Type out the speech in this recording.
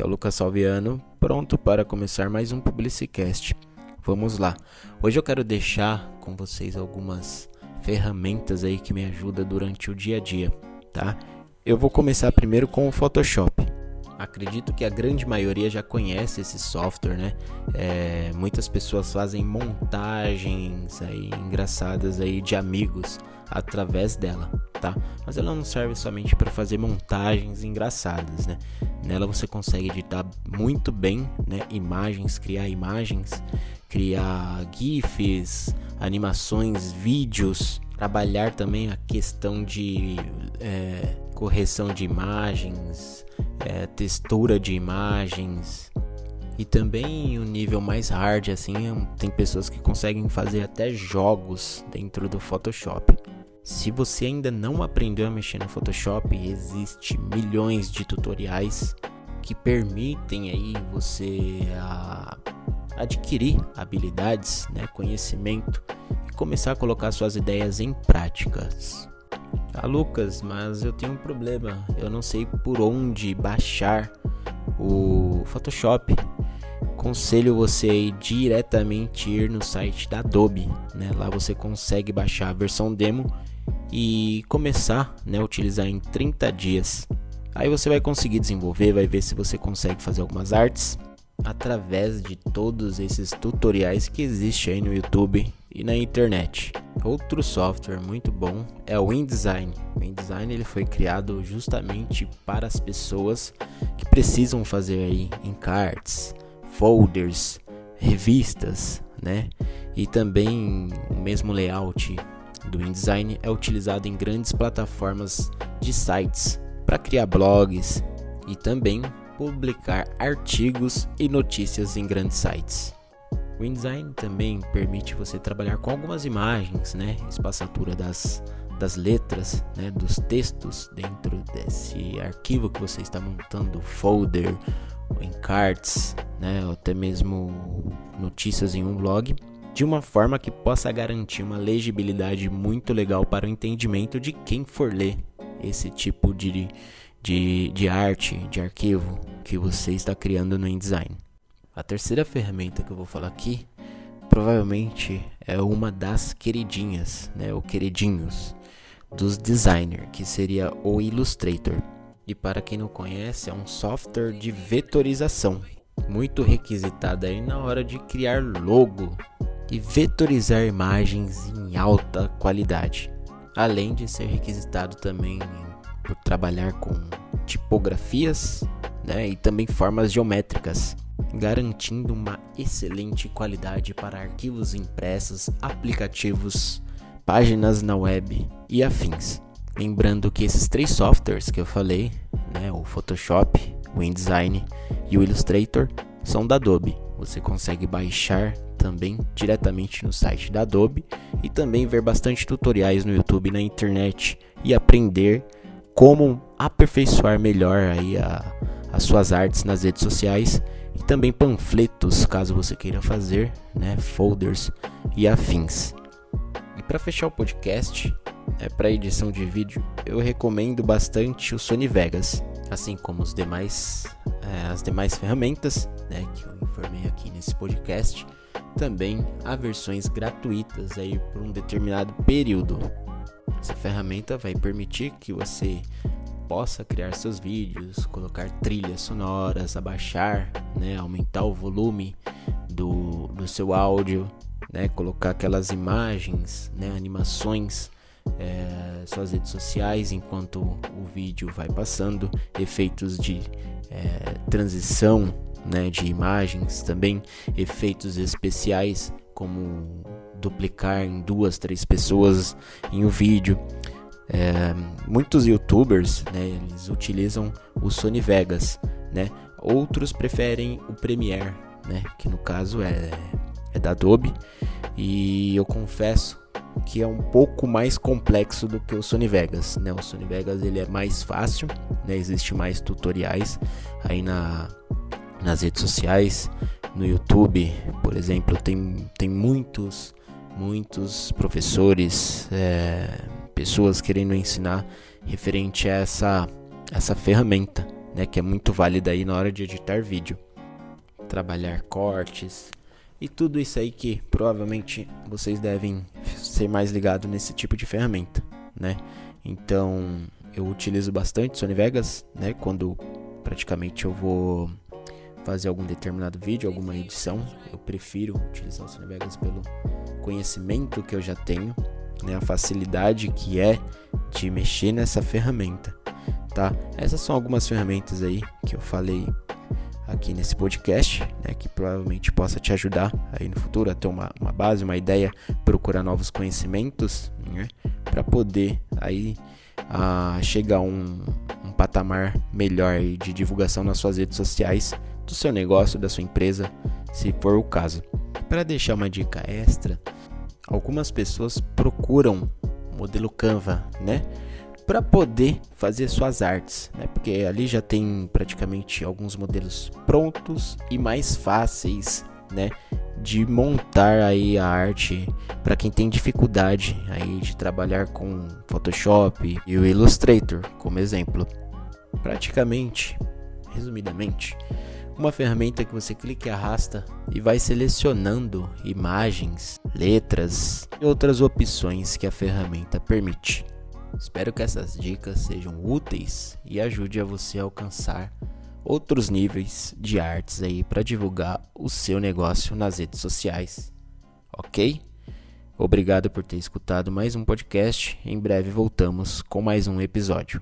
Aqui é o Lucas Salviano, pronto para começar mais um Publicicast. Vamos lá. Hoje eu quero deixar com vocês algumas ferramentas aí que me ajudam durante o dia a dia, tá? Eu vou começar primeiro com o Photoshop. Acredito que a grande maioria já conhece esse software, né? É, muitas pessoas fazem montagens aí engraçadas aí de amigos através dela, tá? Mas ela não serve somente para fazer montagens engraçadas, né? Nela você consegue editar muito bem, né? Imagens, criar imagens, criar GIFs, animações, vídeos, trabalhar também a questão de é, correção de imagens, é, textura de imagens e também o um nível mais hard assim tem pessoas que conseguem fazer até jogos dentro do Photoshop. Se você ainda não aprendeu a mexer no Photoshop, existe milhões de tutoriais que permitem aí você a, adquirir habilidades, né, conhecimento e começar a colocar suas ideias em práticas. Ah, Lucas, mas eu tenho um problema. Eu não sei por onde baixar o Photoshop. Conselho você ir diretamente ir no site da Adobe, né? Lá você consegue baixar a versão demo e começar, né, a utilizar em 30 dias. Aí você vai conseguir desenvolver, vai ver se você consegue fazer algumas artes através de todos esses tutoriais que existem aí no YouTube e na internet. Outro software muito bom é o InDesign. O InDesign ele foi criado justamente para as pessoas que precisam fazer aí encartes, folders, revistas, né? E também o mesmo layout do InDesign é utilizado em grandes plataformas de sites para criar blogs e também publicar artigos e notícias em grandes sites. O InDesign também permite você trabalhar com algumas imagens, né? Espaçatura das, das letras, né? Dos textos dentro desse arquivo que você está montando, folder, encartes, né? Ou até mesmo notícias em um blog, de uma forma que possa garantir uma legibilidade muito legal para o entendimento de quem for ler esse tipo de, de, de arte, de arquivo que você está criando no InDesign. A terceira ferramenta que eu vou falar aqui provavelmente é uma das queridinhas, né, ou queridinhos dos designers, que seria o Illustrator. E para quem não conhece, é um software de vetorização, muito requisitado aí na hora de criar logo e vetorizar imagens em alta qualidade, além de ser requisitado também por trabalhar com tipografias né, e também formas geométricas, garantindo uma excelente qualidade para arquivos impressos, aplicativos, páginas na web e afins. Lembrando que esses três softwares que eu falei, né, o Photoshop, o InDesign e o Illustrator, são da Adobe. Você consegue baixar também diretamente no site da Adobe e também ver bastante tutoriais no YouTube na internet e aprender como aperfeiçoar melhor aí a, as suas artes nas redes sociais e também panfletos, caso você queira fazer, né, folders e afins. E para fechar o podcast, é, para edição de vídeo, eu recomendo bastante o Sony Vegas, assim como os demais, é, as demais ferramentas né, que eu informei aqui nesse podcast. Também há versões gratuitas aí por um determinado período. Essa ferramenta vai permitir que você possa criar seus vídeos, colocar trilhas sonoras, abaixar, né, aumentar o volume do, do seu áudio, né, colocar aquelas imagens, né, animações, é, suas redes sociais enquanto o vídeo vai passando, efeitos de é, transição, né, de imagens, também efeitos especiais como duplicar em duas, três pessoas em um vídeo. É, muitos youtubers né, eles utilizam o Sony Vegas, né? outros preferem o Premiere, né? que no caso é, da Adobe, e eu confesso que é um pouco mais complexo do que o Sony Vegas. Né? O Sony Vegas ele é mais fácil, né? existe mais tutoriais aí na, nas redes sociais, no YouTube, por exemplo, tem, tem muitos, muitos professores. É, pessoas querendo ensinar referente a essa, essa ferramenta, né, que é muito válida aí na hora de editar vídeo. Trabalhar cortes e tudo isso aí que provavelmente vocês devem ser mais ligados nesse tipo de ferramenta, né? Então, eu utilizo bastante Sony Vegas, né, quando praticamente eu vou fazer algum determinado vídeo, alguma edição, eu prefiro utilizar o Sony Vegas pelo conhecimento que eu já tenho, né, a facilidade que é de mexer nessa ferramenta, tá? Essas são algumas ferramentas aí que eu falei aqui nesse podcast, né, que provavelmente possa te ajudar aí no futuro a ter uma, uma base, uma ideia, procurar novos conhecimentos, né, para poder aí a chegar a um, um patamar melhor de divulgação nas suas redes sociais do seu negócio, da sua empresa, se for o caso. Para deixar uma dica extra, algumas pessoas procuram modelo Canva, né? Para poder fazer suas artes, né? Porque ali já tem praticamente alguns modelos prontos e mais fáceis, né? De montar aí a arte para quem tem dificuldade aí de trabalhar com Photoshop e o Illustrator, como exemplo. Praticamente, resumidamente, uma ferramenta que você clica e arrasta e vai selecionando imagens, letras e outras opções que a ferramenta permite. Espero que essas dicas sejam úteis e ajude a você a alcançar outros níveis de artes aí para divulgar o seu negócio nas redes sociais. OK? Obrigado por ter escutado mais um podcast. Em breve voltamos com mais um episódio.